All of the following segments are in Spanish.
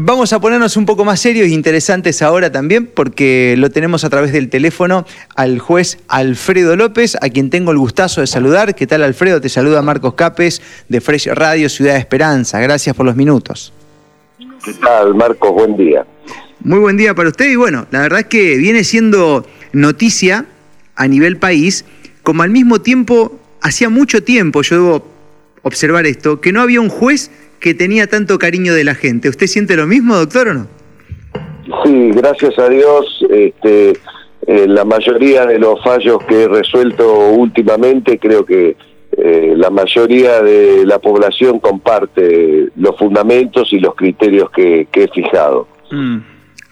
Vamos a ponernos un poco más serios e interesantes ahora también, porque lo tenemos a través del teléfono al juez Alfredo López, a quien tengo el gustazo de saludar. ¿Qué tal, Alfredo? Te saluda Marcos Capes de Fresh Radio Ciudad de Esperanza. Gracias por los minutos. ¿Qué tal, Marcos? Buen día. Muy buen día para usted y bueno, la verdad es que viene siendo noticia a nivel país, como al mismo tiempo, hacía mucho tiempo, yo debo observar esto, que no había un juez que tenía tanto cariño de la gente. ¿Usted siente lo mismo, doctor, o no? Sí, gracias a Dios, este, eh, la mayoría de los fallos que he resuelto últimamente, creo que eh, la mayoría de la población comparte los fundamentos y los criterios que, he fijado. Mm,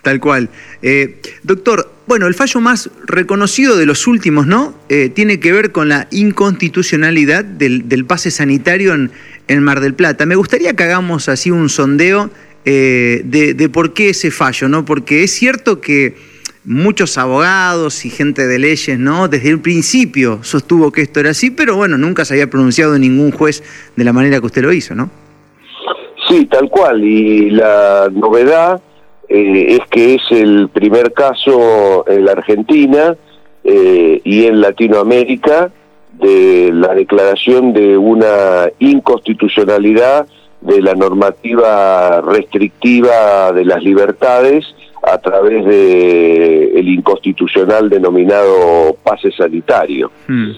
tal cual. Eh, doctor, bueno, el fallo más reconocido de los últimos, ¿no? tiene que ver con la inconstitucionalidad del, del pase sanitario en, en Mar del Plata. Me gustaría que hagamos así un sondeo eh, de, por qué ese fallo, ¿no? Porque es cierto que muchos abogados y gente de leyes, ¿no? Desde el principio sostuvo que esto era así, pero bueno, nunca se había pronunciado ningún juez de la manera que usted lo hizo, ¿no? Sí, tal cual. Y la novedad eh, es que es el primer caso en la Argentina eh, y en Latinoamérica de la declaración de una inconstitucionalidad de la normativa restrictiva de las libertades a través de el inconstitucional denominado pase sanitario. Hmm.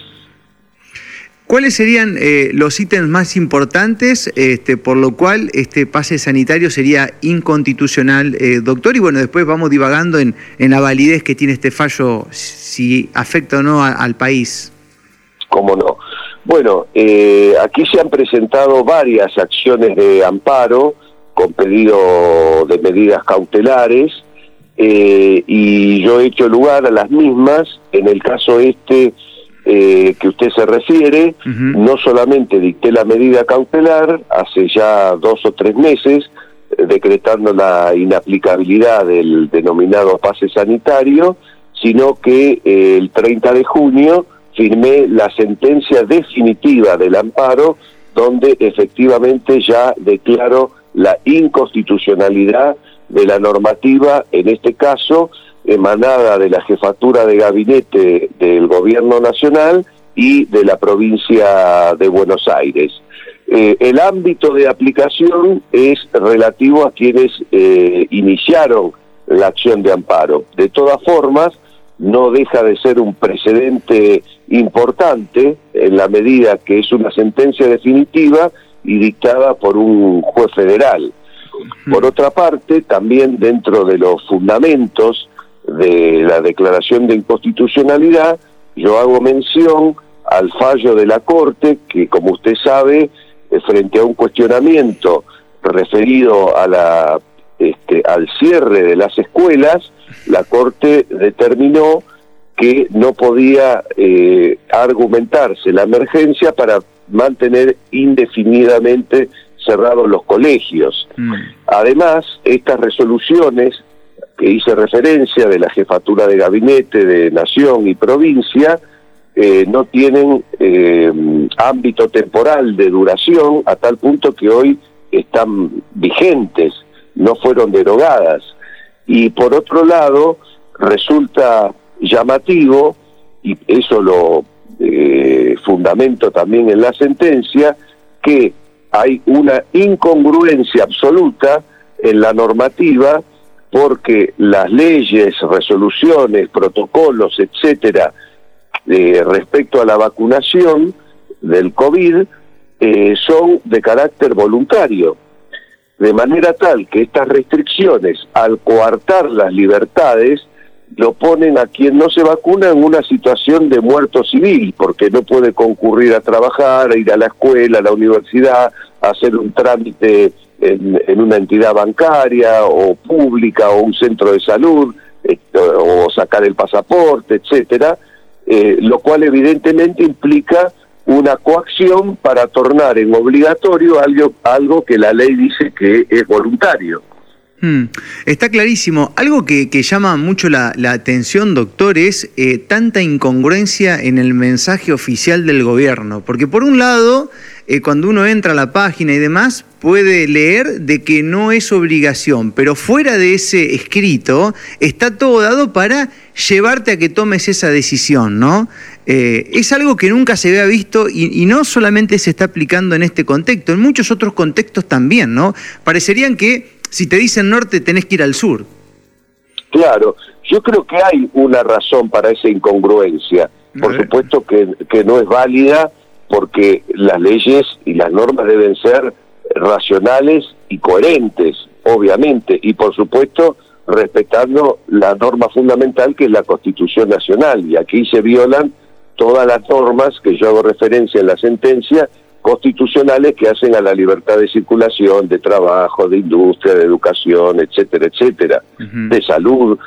¿Cuáles serían eh, los ítems más importantes este, por lo cual este pase sanitario sería inconstitucional, eh, doctor? Y bueno, después vamos divagando en, en, la validez que tiene este fallo, si afecta o no al país cómo no. Bueno, eh, aquí se han presentado varias acciones de amparo con pedido de medidas cautelares eh, y yo he hecho lugar a las mismas. En el caso este eh, que usted se refiere, no solamente dicté la medida cautelar hace ya dos o tres meses, decretando la inaplicabilidad del denominado pase sanitario, sino que el 30 de junio firmé la sentencia definitiva del amparo donde efectivamente ya declaro la inconstitucionalidad de la normativa, en este caso emanada de la jefatura de gabinete del gobierno nacional y de la provincia de Buenos Aires. Eh, el ámbito de aplicación es relativo a quienes eh, iniciaron la acción de amparo. De todas formas, no deja de ser un precedente importante en la medida que es una sentencia definitiva y dictada por un juez federal. Por otra parte, también dentro de los fundamentos de la declaración de inconstitucionalidad, yo hago mención al fallo de la Corte que, como usted sabe, eh, frente a un cuestionamiento referido a la, este, al cierre de las escuelas, la Corte determinó que no podía eh, argumentarse la emergencia para mantener indefinidamente cerrados los colegios. Mm. Además, estas resoluciones que hice referencia de la jefatura de gabinete de nación y provincia eh, no tienen eh, ámbito temporal de duración a tal punto que hoy están vigentes, no fueron derogadas. Y por otro lado, resulta llamativo, y eso lo eh, fundamento también en la sentencia, que hay una incongruencia absoluta en la normativa porque las leyes, resoluciones, protocolos, etcétera, eh, respecto a la vacunación del COVID eh, son de carácter voluntario. De manera tal que estas restricciones, al coartar las libertades, lo ponen a quien no se vacuna en una situación de muerto civil, porque no puede concurrir a trabajar, a ir a la escuela, a la universidad, a hacer un trámite en, una entidad bancaria o pública o un centro de salud, o sacar el pasaporte, etcétera, eh, lo cual evidentemente implica una coacción para tornar en obligatorio algo, algo que la ley dice que es voluntario. Hmm. Está clarísimo. Algo que, llama mucho la, atención, doctor, es eh, tanta incongruencia en el mensaje oficial del gobierno. Porque por un lado, eh, cuando uno entra a la página y demás, puede leer de que no es obligación, pero fuera de ese escrito está todo dado para llevarte a que tomes esa decisión, ¿no? Eh, es algo que nunca se había visto y, no solamente se está aplicando en este contexto, en muchos otros contextos también, ¿no? Parecerían que si te dicen norte tenés que ir al sur. Claro, yo creo que hay una razón para esa incongruencia. Por supuesto que, que no es válida porque las leyes y las normas deben ser racionales y coherentes, obviamente, y por supuesto respetando la norma fundamental que es la Constitución Nacional. Y aquí se violan todas las normas que yo hago referencia en la sentencia constitucionales que hacen a la libertad de circulación, de trabajo, de industria, de educación, etcétera, etcétera, de salud.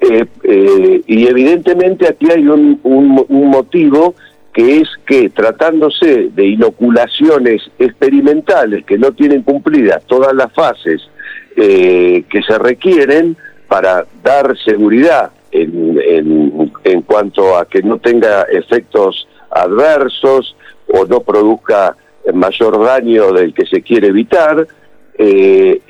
Eh, eh, y evidentemente aquí hay un, un motivo que es que tratándose de inoculaciones experimentales que no tienen cumplidas todas las fases eh, que se requieren para dar seguridad en, en, cuanto a que no tenga efectos adversos o no produzca mayor daño del que se quiere evitar, eh,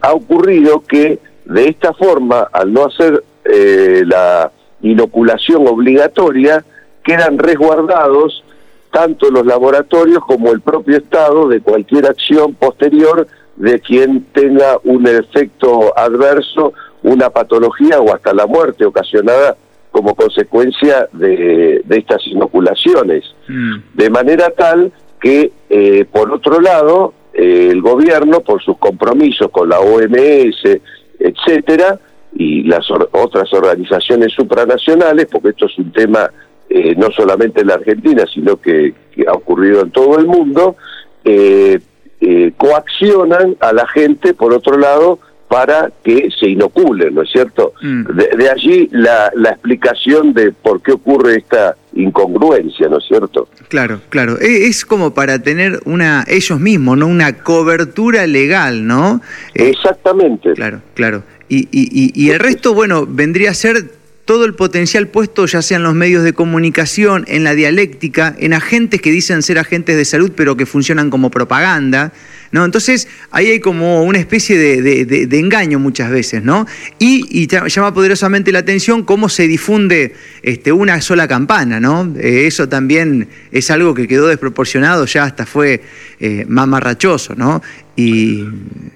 ha ocurrido que de esta forma, al no hacer eh, la inoculación obligatoria, quedan resguardados tanto los laboratorios como el propio Estado de cualquier acción posterior de quien tenga un efecto adverso, una patología o hasta la muerte ocasionada como consecuencia de, estas inoculaciones. Mm. De manera tal que, eh, por otro lado, eh, el gobierno, por sus compromisos con la OMS, etcétera, y las otras organizaciones supranacionales, porque esto es un tema eh, no solamente en la Argentina, sino que, ha ocurrido en todo el mundo, eh, eh, coaccionan a la gente, por otro lado, para que se inoculen, ¿no es cierto? Mm. De, allí la, la, explicación de por qué ocurre esta incongruencia, ¿no es cierto? Claro, claro. E, es como para tener una, ellos mismos, ¿no? Una cobertura legal, ¿no? Exactamente. Claro, claro. Y, y, y el resto, bueno, vendría a ser todo el potencial puesto ya sea en los medios de comunicación, en la dialéctica, en agentes que dicen ser agentes de salud pero que funcionan como propaganda. ¿No? Entonces ahí hay como una especie de, engaño muchas veces, ¿no? Y, llama poderosamente la atención cómo se difunde este, una sola campana, ¿no? Eh, eso también es algo que quedó desproporcionado, ya hasta fue eh, mamarrachoso, ¿no? Y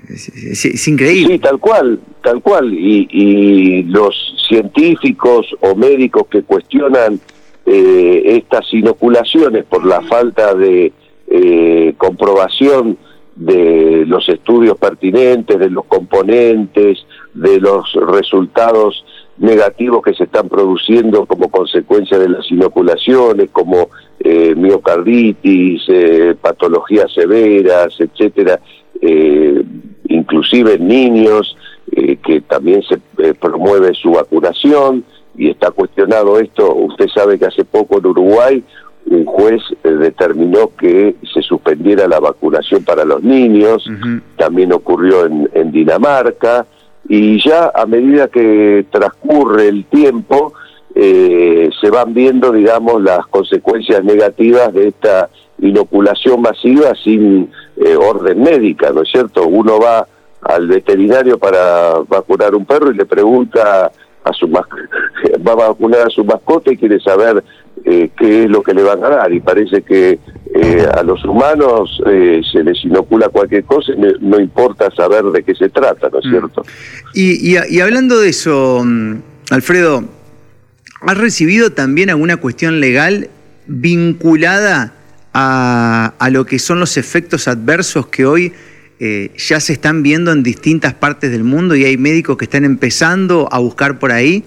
es, increíble. Sí, tal cual, tal cual. Y, los científicos o médicos que cuestionan eh, estas inoculaciones por la falta de eh, comprobación de los estudios pertinentes, de los componentes, de los resultados negativos que se están produciendo como consecuencia de las inoculaciones, como eh, miocarditis, eh, patologías severas, etcétera, eh, inclusive en niños, que también se promueve su vacunación y está cuestionado esto. Usted sabe que hace poco en Uruguay un juez eh, determinó que se suspendiera la vacunación para los niños, también ocurrió en, Dinamarca, y ya a medida que transcurre el tiempo, eh, se van viendo, digamos, las consecuencias negativas de esta inoculación masiva sin eh, orden médica, ¿no es cierto? Uno va al veterinario para vacunar un perro y le pregunta a su va a vacunar a su mascota y quiere saber eh, qué es lo que le van a dar y parece que eh, a los humanos eh, se les inocula cualquier cosa y no, importa saber de qué se trata, ¿no es mm. cierto? Y, y, hablando de eso, mm, Alfredo, ¿has recibido también alguna cuestión legal vinculada a, a lo que son los efectos adversos que hoy ya se están viendo en distintas partes del mundo y hay médicos que están empezando a buscar por ahí?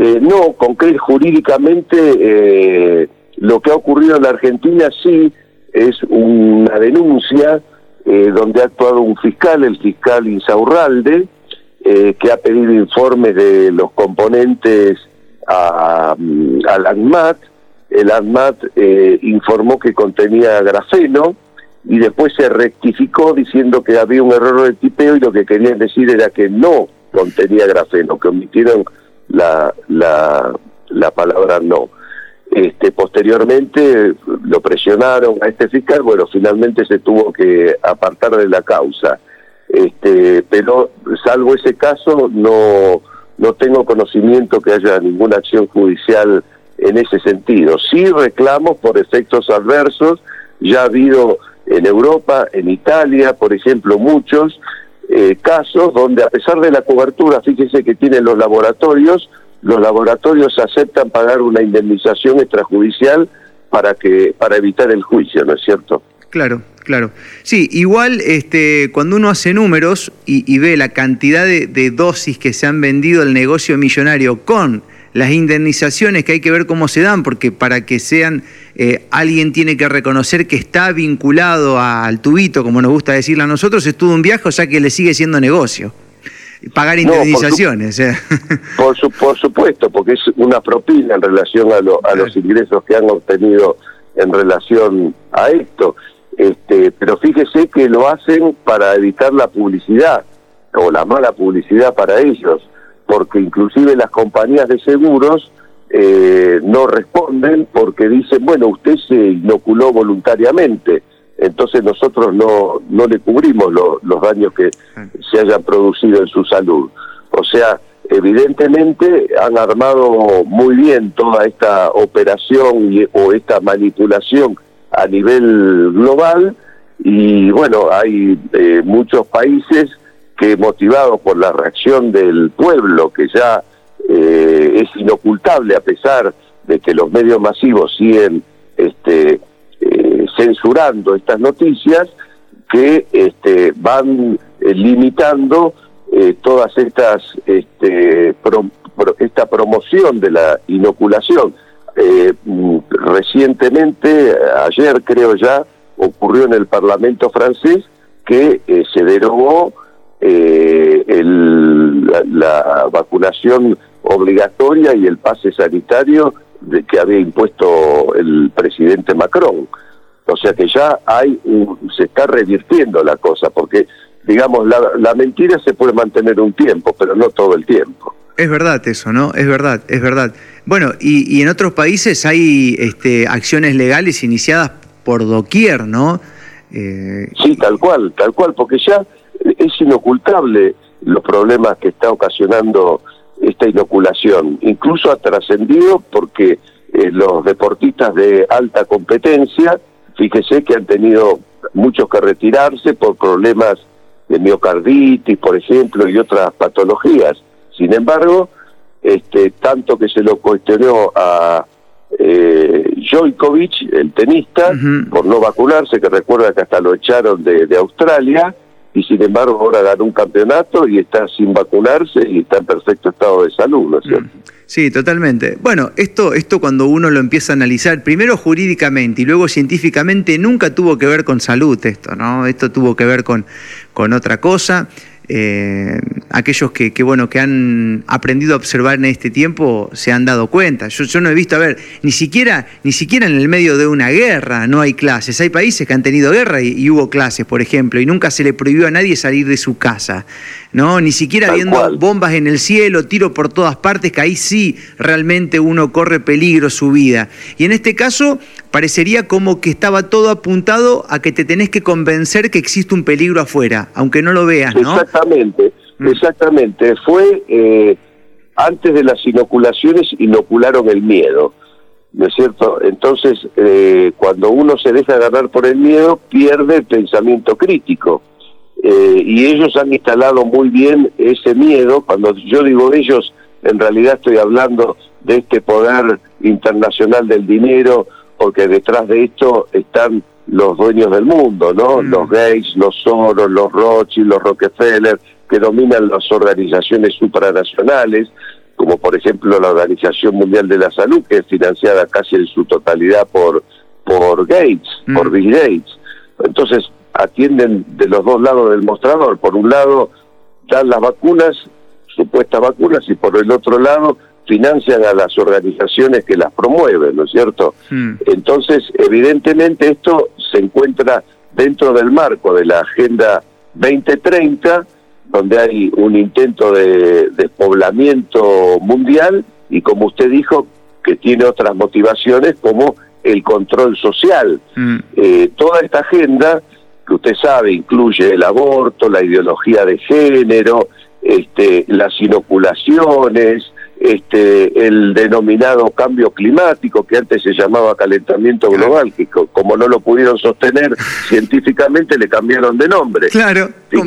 Eh, no, concreto, jurídicamente eh, lo que ha ocurrido en la Argentina sí es una denuncia eh, donde ha actuado un fiscal, el fiscal Insaurralde, que ha pedido informes de los componentes a, al ANMAT. El ANMAT informó que contenía grafeno y después se rectificó diciendo que había un error de tipeo y lo que querían decir era que no contenía grafeno, que omitieron la, la, la palabra no. Este, posteriormente lo presionaron a este fiscal, bueno, finalmente se tuvo que apartar de la causa. Este, pero salvo ese caso, no, no tengo conocimiento que haya ninguna acción judicial en ese sentido. Sí reclamos por efectos adversos, ya ha habido en Europa, en Italia, por ejemplo, muchos eh, casos donde a pesar de la cobertura, fíjese que tienen los laboratorios, los laboratorios aceptan pagar una indemnización extrajudicial para que para evitar el juicio, ¿no es cierto? Claro, claro. Sí, igual este, cuando uno hace números y, ve la cantidad de, dosis que se han vendido al negocio millonario con las indemnizaciones que hay que ver cómo se dan, porque para que sean, eh, alguien tiene que reconocer que está vinculado al tubito, como nos gusta decirle a nosotros, es todo un viaje, o sea que le sigue siendo negocio pagar indemnizaciones. por, por, supuesto, porque es una propina en relación a, a los ingresos que han obtenido en relación a esto. Este, pero fíjese que lo hacen para evitar la publicidad o la mala publicidad para ellos, porque inclusive las compañías de seguros eh, no responden porque dicen, bueno, usted se inoculó voluntariamente entonces nosotros no, no le cubrimos los daños que se hayan producido en su salud. O sea, evidentemente han armado muy bien toda esta operación o esta manipulación a nivel global y bueno, hay eh, muchos países que motivados por la reacción del pueblo, que ya eh, es inocultable a pesar de que los medios masivos siguen este, censurando estas noticias que este, van eh, limitando eh, todas estas este, esta promoción de la inoculación. Eh, mm, recientemente, ayer creo ya, ocurrió en el Parlamento francés que se derogó el, la, la, vacunación obligatoria y el pase sanitario de que había impuesto el presidente Macron. O sea que ya hay se está revirtiendo la cosa, porque digamos, la, mentira se puede mantener un tiempo, pero no todo el tiempo. Es verdad eso, ¿no? Es verdad, es verdad. Bueno, y, en otros países hay este, acciones legales iniciadas por doquier, ¿no? Eh, sí, tal cual, tal cual, porque ya es inocultable los problemas que está ocasionando esta inoculación. Incluso ha trascendido porque eh, los deportistas de alta competencia Fíjese que han tenido muchos que retirarse por problemas de miocarditis, por ejemplo, y otras patologías. Sin embargo, este, tanto que se lo cuestionó a eh, el tenista, por no vacunarse, que recuerda que hasta lo echaron de Australia, y sin embargo ahora ganó un campeonato y está sin vacunarse y está en perfecto estado de salud, ¿no es cierto? Mm. Sí, totalmente. Bueno, esto, esto cuando uno lo empieza a analizar, primero jurídicamente y luego científicamente, nunca tuvo que ver con salud esto, ¿no? Esto tuvo que ver con, con otra cosa. Eh, aquellos que, bueno, que han aprendido a observar en este tiempo se han dado cuenta. Yo, no he visto, a ver, ni siquiera, ni siquiera en el medio de una guerra no hay clases. Hay países que han tenido guerra y, hubo clases, por ejemplo, y nunca se le prohibió a nadie salir de su casa. ¿No? Ni siquiera viendo bombas en el cielo, tiro por todas partes, que ahí sí realmente uno corre peligro su vida. Y en este caso parecería como que estaba todo apuntado a que te tenés que convencer que existe un peligro afuera, aunque no lo veas, ¿no? Exactamente, mm. exactamente. Fue eh, antes de las inoculaciones inocularon el miedo. ¿no es cierto? Entonces, eh, cuando uno se deja ganar por el miedo, pierde el pensamiento crítico. Eh, y ellos han instalado muy bien ese miedo. Cuando yo digo ellos, en realidad estoy hablando de este poder internacional del dinero, porque detrás de esto están los dueños del mundo, ¿no? Mm. Los Gates, los Soros, los Rothschild, los Rockefeller, que dominan las organizaciones supranacionales, como por ejemplo la Organización Mundial de la Salud, que es financiada casi en su totalidad por, por Gates, por mm. Bill Gates. Entonces, atienden de los dos lados del mostrador. Por un lado dan las vacunas, supuestas vacunas, y por el otro lado financian a las organizaciones que las promueven, ¿no es cierto? Hmm. Entonces, evidentemente esto se encuentra dentro del marco de la Agenda 2030, donde hay un intento de despoblamiento mundial y como usted dijo, que tiene otras motivaciones como el control social. Mm. Eh, toda esta agenda, que usted sabe, incluye el aborto, la ideología de género, este, las inoculaciones, este, el denominado cambio climático, que antes se llamaba calentamiento global, que como no lo pudieron sostener científicamente, le cambiaron de nombre. Claro.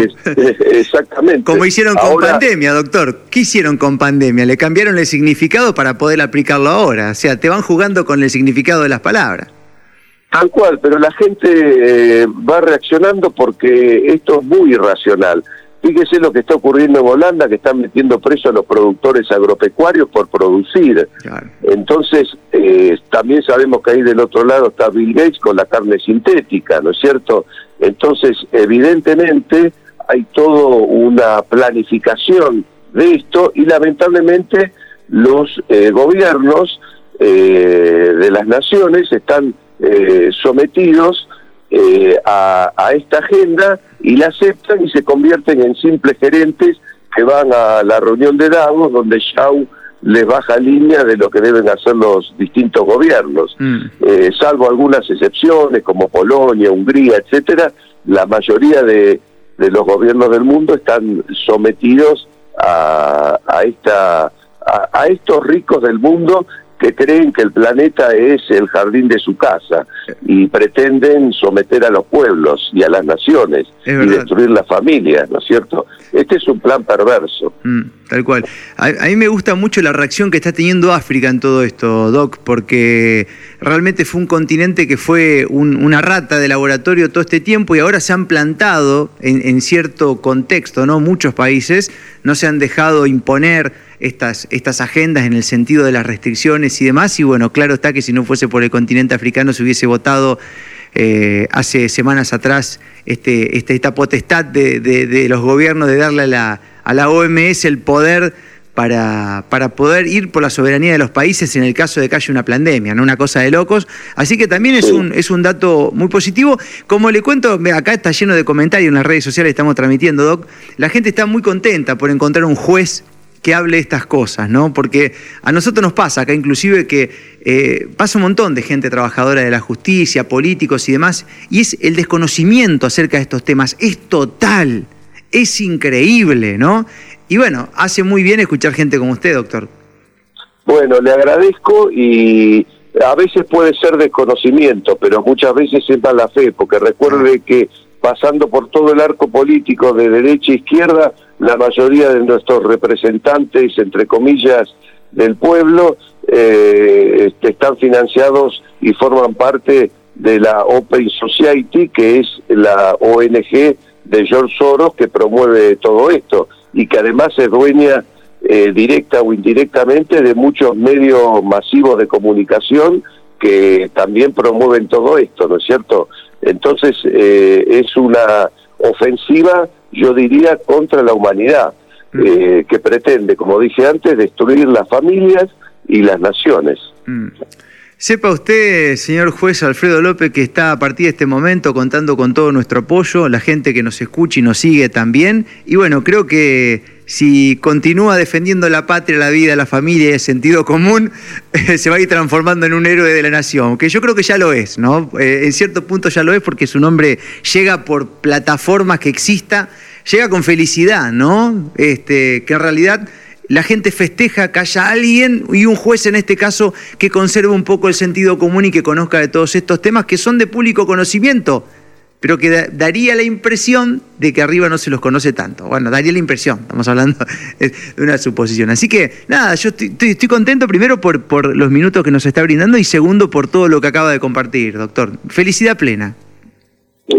exactamente. Como hicieron con pandemia, doctor. ¿Qué hicieron con pandemia? Le cambiaron el significado para poder aplicarlo ahora. O sea, te van jugando con el significado de las palabras. Tal cual, pero la gente eh, va reaccionando porque esto es muy irracional. Fíjese lo que está ocurriendo en Holanda, que están metiendo preso a los productores agropecuarios por producir. Entonces, eh, también sabemos que ahí del otro lado está Bill Gates con la carne sintética, ¿no es cierto? Entonces, evidentemente, hay toda una planificación de esto y lamentablemente los eh, gobiernos eh, de las naciones están sometidos a, a esta agenda y la aceptan y se convierten en simples gerentes que van a la reunión de Davos donde Shaw les baja línea de lo que deben hacer los distintos gobiernos. Mm. Eh, salvo algunas excepciones como Polonia, Hungría, etcétera, la mayoría de, de los gobiernos del mundo están sometidos a, a esta a, a, estos ricos del mundo que creen que el planeta es el jardín de su casa y pretenden someter a los pueblos y a las naciones y destruir la familia, ¿no es cierto? Este es un plan perverso. Mm, tal cual. A, mí me gusta mucho la reacción que está teniendo África en todo esto, Doc, porque realmente fue un continente que fue una rata de laboratorio todo este tiempo y ahora se han plantado en, en cierto contexto, ¿no? Muchos países no se han dejado imponer estas, estas agendas en el sentido de las restricciones y demás. Y bueno, claro está que si no fuese por el continente africano se hubiese votado eh, hace semanas atrás este, este esta potestad de, los gobiernos de darle a la, a la OMS el poder para, para, poder ir por la soberanía de los países en el caso de que haya una pandemia, ¿no? Una cosa de locos. Así que también es un, es un dato muy positivo. Como le cuento, acá está lleno de comentarios en las redes sociales, estamos transmitiendo, Doc. La gente está muy contenta por encontrar un juez que hable estas cosas, ¿no? Porque a nosotros nos pasa acá inclusive que eh, pasa un montón de gente trabajadora de la justicia, políticos y demás, y es el desconocimiento acerca de estos temas, es total, es increíble, ¿no? Y bueno, hace muy bien escuchar gente como usted, doctor. Bueno, le agradezco y a veces puede ser desconocimiento, pero muchas veces es la fe, porque recuerde ah. que pasando por todo el arco político de derecha a izquierda, la mayoría de nuestros representantes, entre comillas, del pueblo, eh, este, están financiados y forman parte de la Open Society, que es la ONG de George Soros que promueve todo esto y que además es dueña eh, directa o indirectamente de muchos medios masivos de comunicación que también promueven todo esto, ¿no es cierto? Entonces eh, es una ofensiva, yo diría, contra la humanidad, mm. eh, que pretende, como dije antes, destruir las familias y las naciones. Mm. Sepa usted, señor juez Alfredo López, que está a partir de este momento contando con todo nuestro apoyo, la gente que nos escucha y nos sigue también. Y bueno, creo que si continúa defendiendo la patria, la vida, la familia y el sentido común, se va a ir transformando en un héroe de la nación, que yo creo que ya lo es, ¿no? Eh, en cierto punto ya lo es porque su nombre llega por plataformas que exista, llega con felicidad, ¿no? Este, que en realidad la gente festeja que haya alguien y un juez en este caso que conserve un poco el sentido común y que conozca de todos estos temas que son de público conocimiento, pero que daría la impresión de que arriba no se los conoce tanto. Bueno, daría la impresión, estamos hablando de una suposición. Así que nada, yo estoy, contento primero por, por los minutos que nos está brindando y segundo por todo lo que acaba de compartir, doctor. Felicidad plena.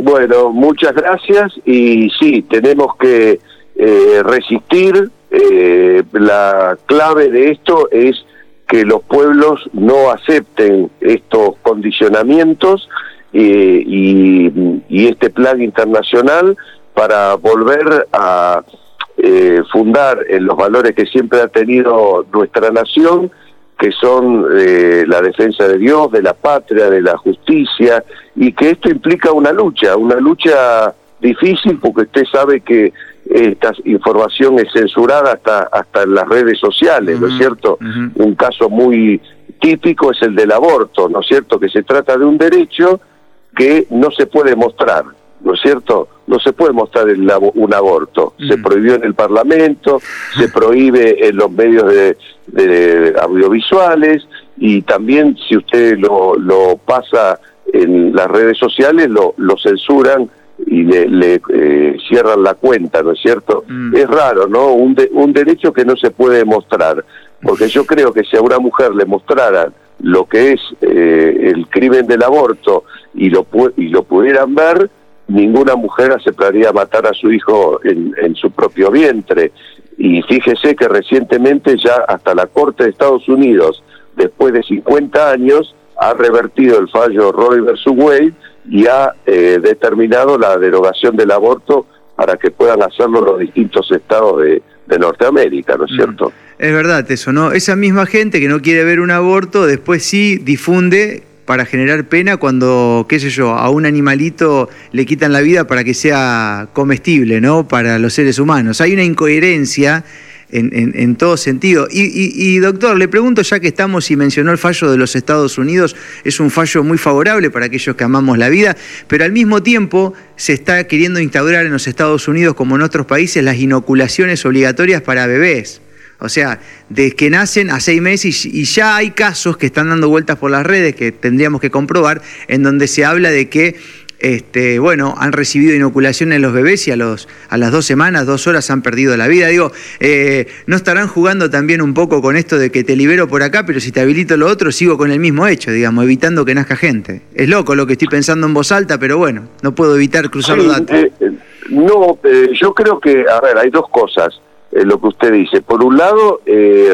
Bueno, muchas gracias y sí, tenemos que eh, resistir, eh, la clave de esto es que los pueblos no acepten estos condicionamientos eh, y, este plan internacional para volver a eh, fundar en los valores que siempre ha tenido nuestra nación, que son la defensa de Dios, de la patria, de la justicia, y que esto implica una lucha, una lucha difícil porque usted sabe que esta información es censurada hasta hasta en las redes sociales, ¿no es cierto? Un caso muy típico es el del aborto, ¿no es cierto? Que se trata de un derecho que no se puede mostrar, ¿no es cierto? No se puede mostrar un aborto. Se mm. prohibió en el Parlamento, se prohíbe en los medios de, audiovisuales y también si usted lo, lo pasa en las redes sociales lo, lo censuran y le, eh, cierran la cuenta, ¿no es cierto? Mm. Es raro, ¿no? Un, un derecho que no se puede mostrar, porque yo creo que si a una mujer le mostraran lo que es eh, el crimen del aborto y lo, y lo pudieran ver, ninguna mujer aceptaría matar a su hijo en, en su propio vientre. Y fíjese que recientemente ya hasta la Corte de Estados Unidos, después de 50 años, ha revertido el fallo Roe versus Wade y ha eh, determinado la derogación del aborto para que puedan hacerlo los distintos estados de, Norteamérica, ¿no es mm. cierto? Es verdad eso, ¿no? Esa misma gente que no quiere ver un aborto después sí difunde para generar pena cuando, qué sé yo, a un animalito le quitan la vida para que sea comestible, ¿no? Para los seres humanos. Hay una incoherencia en, todo sentido. Y, doctor, le pregunto, ya que estamos y mencionó el fallo de los Estados Unidos, es un fallo muy favorable para aquellos que amamos la vida, pero al mismo tiempo se está queriendo instaurar en los Estados Unidos, como en otros países, las inoculaciones obligatorias para bebés. O sea, desde que nacen a seis meses y, ya hay casos que están dando vueltas por las redes que tendríamos que comprobar, en donde se habla de que este, bueno, han recibido inoculaciones los bebés y a, los, a las dos semanas, dos horas han perdido la vida. Digo, eh, ¿no estarán jugando también un poco con esto de que te libero por acá, pero si te habilito lo otro, sigo con el mismo hecho, digamos, evitando que nazca gente? Es loco lo que estoy pensando en voz alta, pero bueno, no puedo evitar cruzar los datos. Eh, eh, no, yo creo que, a ver, hay dos cosas, lo que usted dice. Por un lado,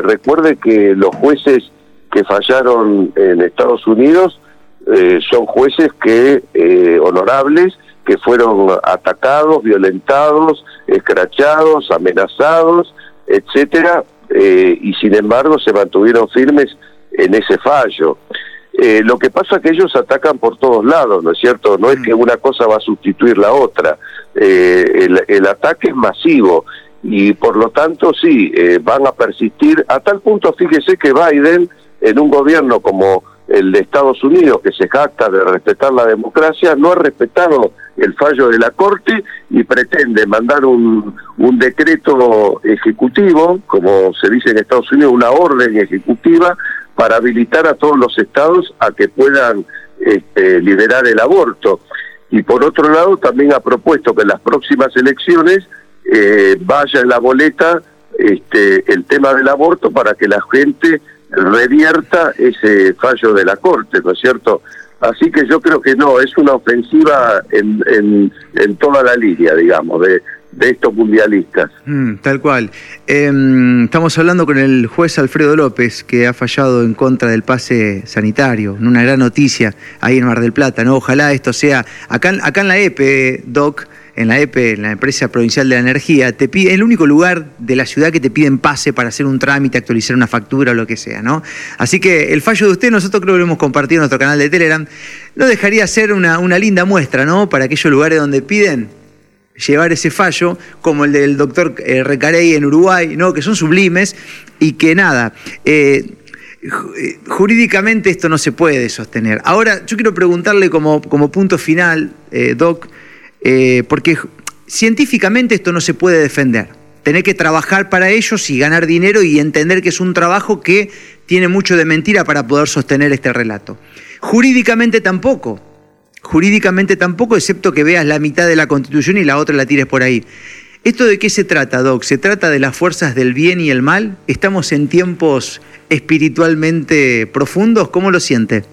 recuerde que los jueces que fallaron en Estados Unidos, eh, son jueces que eh, honorables que fueron atacados, violentados, escrachados, amenazados, etcétera, eh, y sin embargo se mantuvieron firmes en ese fallo. lo que pasa es que ellos atacan por todos lados, ¿no es cierto? No es que mm. una cosa va a sustituir la otra. El, el, ataque es masivo y por lo tanto sí, van a persistir a tal punto, fíjese que Biden en un gobierno como el de Estados Unidos, que se jacta de respetar la democracia, no ha respetado el fallo de la Corte y pretende mandar un, decreto ejecutivo, como se dice en Estados Unidos, una orden ejecutiva para habilitar a todos los estados a que puedan este, liberar el aborto. Y por otro lado, también ha propuesto que en las próximas elecciones eh, vaya en la boleta este, el tema del aborto para que la gente revierta ese fallo de la Corte, ¿no es cierto? Así que yo creo que no, es una ofensiva en, en, en toda la línea, digamos, de, de estos mundialistas. Mm, tal cual. Em, estamos hablando con el juez Alfredo López, que ha fallado en contra del pase sanitario, una gran noticia ahí en Mar del Plata, ¿no? Ojalá esto sea, acá, acá en la EPE, Doc, en la EPE, en la Empresa Provincial de la Energía, te pide, el único lugar de la ciudad que te piden pase para hacer un trámite, actualizar una factura o lo que sea, ¿no? Así que el fallo de usted, nosotros creo que lo hemos compartido en nuestro canal de Telegram, no dejaría ser una, una linda muestra, ¿no? Para aquellos lugares donde piden llevar ese fallo, como el del doctor eh, Recarey en Uruguay, ¿no? que son sublimes y que nada, eh, eh, jurídicamente esto no se puede sostener. Ahora, yo quiero preguntarle como, como punto final, Doc, eh, porque científicamente esto no se puede defender. Tener que trabajar para ellos y ganar dinero y entender que es un trabajo que tiene mucho de mentira para poder sostener este relato. Jurídicamente tampoco. Jurídicamente tampoco, excepto que veas la mitad de la Constitución y la otra la tires por ahí. ¿Esto de qué se trata, Doc? ¿Se trata de las fuerzas del bien y el mal? ¿Estamos en tiempos espiritualmente profundos? ¿Cómo lo siente?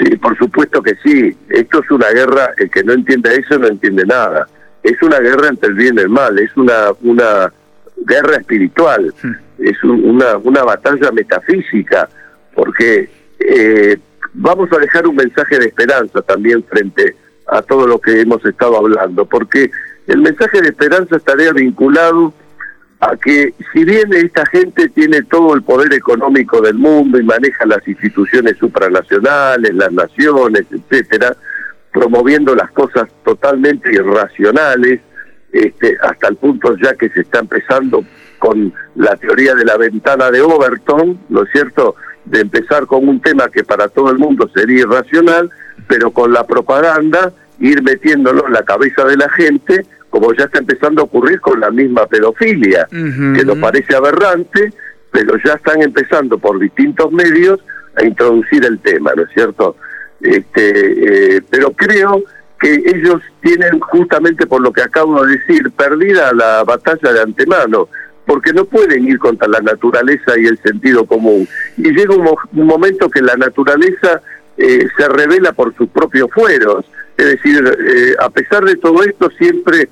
Sí, por supuesto que sí. Esto es una guerra, el que no entiende eso no entiende nada. Es una guerra entre el bien y el mal, es una, una guerra espiritual, hmm. es una, una batalla metafísica, porque eh, vamos a dejar un mensaje de esperanza también frente a todo lo que hemos estado hablando, porque el mensaje de esperanza estaría vinculado a que si bien esta gente tiene todo el poder económico del mundo y maneja las instituciones supranacionales, las naciones, etcétera, promoviendo las cosas totalmente irracionales, este, hasta el punto ya que se está empezando con la teoría de la ventana de Overton, ¿no es cierto? de empezar con un tema que para todo el mundo sería irracional, pero con la propaganda ir metiéndolo en la cabeza de la gente, como ya está empezando a ocurrir con la misma pedofilia, que nos parece aberrante, pero ya están empezando por distintos medios a introducir el tema, ¿no es cierto? Este, eh, pero creo que ellos tienen justamente por lo que acabo de decir, perdida la batalla de antemano, porque no pueden ir contra la naturaleza y el sentido común. Y llega un, momento que la naturaleza eh, se revela por sus propios fueros. Es decir, eh, a pesar de todo esto, siempre,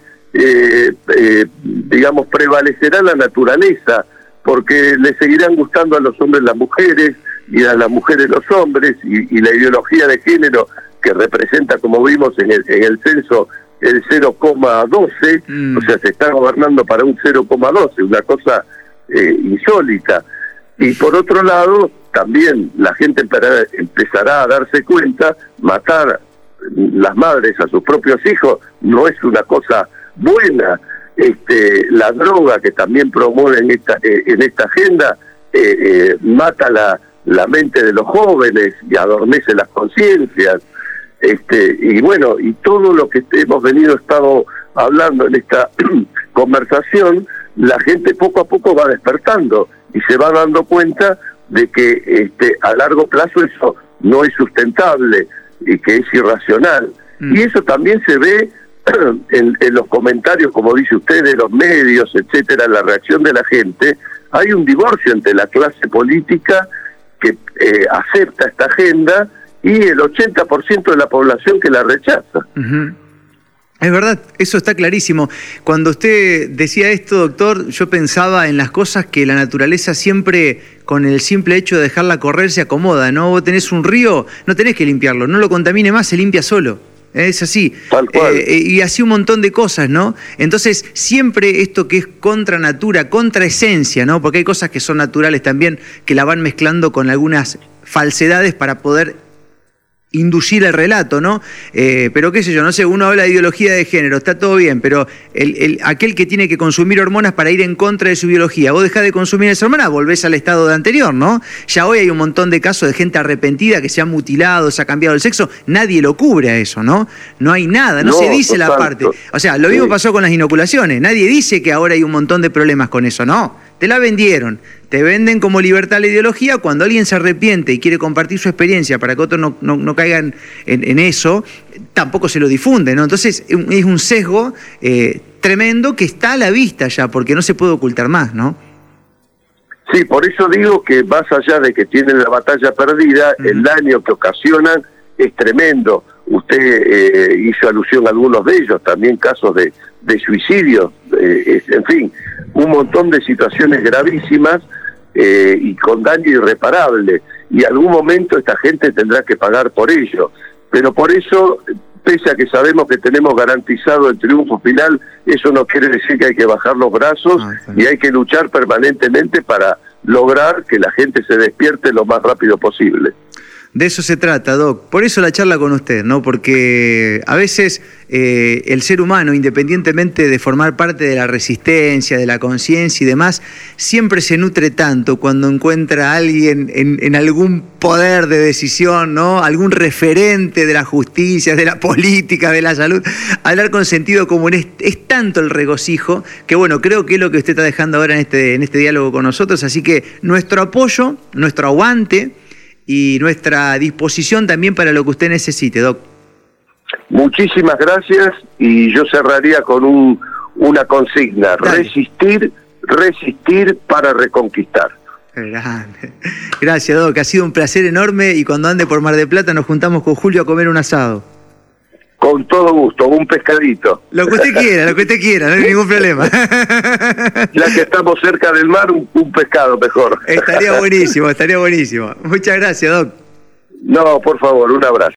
digamos, prevalecerá la naturaleza, porque le seguirán gustando a los hombres las mujeres, y a las mujeres los hombres y, la ideología de género que representa, como vimos en el, en el censo, el 0,12, mm. o sea, se está gobernando para un 0,12, una cosa eh, insólita. Y por otro lado, también la gente empezará a darse cuenta, matar las madres a sus propios hijos no es una cosa buena. Este, la droga que también promueven esta, eh, en esta agenda eh, eh, mata la, la mente de los jóvenes y adormece las conciencias. Este, y bueno, y todo lo que hemos venido estado hablando en esta conversación, la gente poco a poco va despertando y se va dando cuenta de que este, a largo plazo eso no es sustentable y que es irracional. Mm. Y eso también se ve en, los comentarios, como dice usted, de los medios, etcétera, la reacción de la gente. Hay un divorcio entre la clase política que eh, acepta esta agenda y el 80% de la población que la rechaza. Es verdad, eso está clarísimo. Cuando usted decía esto, doctor, yo pensaba en las cosas que la naturaleza siempre, con el simple hecho de dejarla correr, se acomoda, ¿no? Vos tenés un río, no tenés que limpiarlo, no lo contamine más, se limpia solo. Es así. Eh, eh, y así un montón de cosas, ¿no? Entonces, siempre esto que es contra natura, contra esencia, ¿no? Porque hay cosas que son naturales también, que la van mezclando con algunas falsedades para poder inducir el relato, ¿no? Eh, pero qué sé yo, no sé, uno habla de ideología de género, está todo bien, pero el, aquel que tiene que consumir hormonas para ir en contra de su biología, vos dejás de consumir esa hormona, volvés al estado de anterior, ¿no? Ya hoy hay un montón de casos de gente arrepentida que se ha mutilado, se ha cambiado el sexo, nadie lo cubre a eso, ¿no? No hay nada, no, se dice la parte. O sea, lo mismo pasó con las inoculaciones, nadie dice que ahora hay un montón de problemas con eso, no te la vendieron. Te venden como libertad la ideología. Cuando alguien se arrepiente y quiere compartir su experiencia para que otros no, no, caigan en, eso, tampoco se lo difunde. ¿no? Entonces es un sesgo eh, tremendo que está a la vista ya, porque no se puede ocultar más, ¿no? Sí, por eso digo que más allá de que tienen la batalla perdida, el daño que ocasionan es tremendo. Usted eh, hizo alusión a algunos de ellos, también casos de, de suicidio, eh, en fin, un montón de situaciones gravísimas eh, y con daño irreparable. Y algún momento esta gente tendrá que pagar por ello. Pero por eso, pese a que sabemos que tenemos garantizado el triunfo final, eso no quiere decir que hay que bajar los brazos ah, y hay que luchar permanentemente para lograr que la gente se despierte lo más rápido posible. De eso se trata, Doc. Por eso la charla con usted, ¿no? Porque a veces eh, el ser humano, independientemente de formar parte de la resistencia, de la conciencia y demás, siempre se nutre tanto cuando encuentra a alguien en, algún poder de decisión, ¿no? Algún referente de la justicia, de la política, de la salud. Hablar con sentido común es, es tanto el regocijo que, bueno, creo que es lo que usted está dejando ahora en este, en este diálogo con nosotros. Así que nuestro apoyo, nuestro aguante y nuestra disposición también para lo que usted necesite, Doc. Muchísimas gracias y yo cerraría con un, una consigna, resistir, resistir para reconquistar. Gracias, Doc. Ha sido un placer enorme y cuando ande por Mar de Plata nos juntamos con Julio a comer un asado. Con todo gusto, un pescadito. Lo que usted quiera, lo que usted quiera, no hay ningún problema. Ya que estamos cerca del mar, un, pescado mejor. Estaría buenísimo, estaría buenísimo. Muchas gracias, Doc. No, por favor, un abrazo.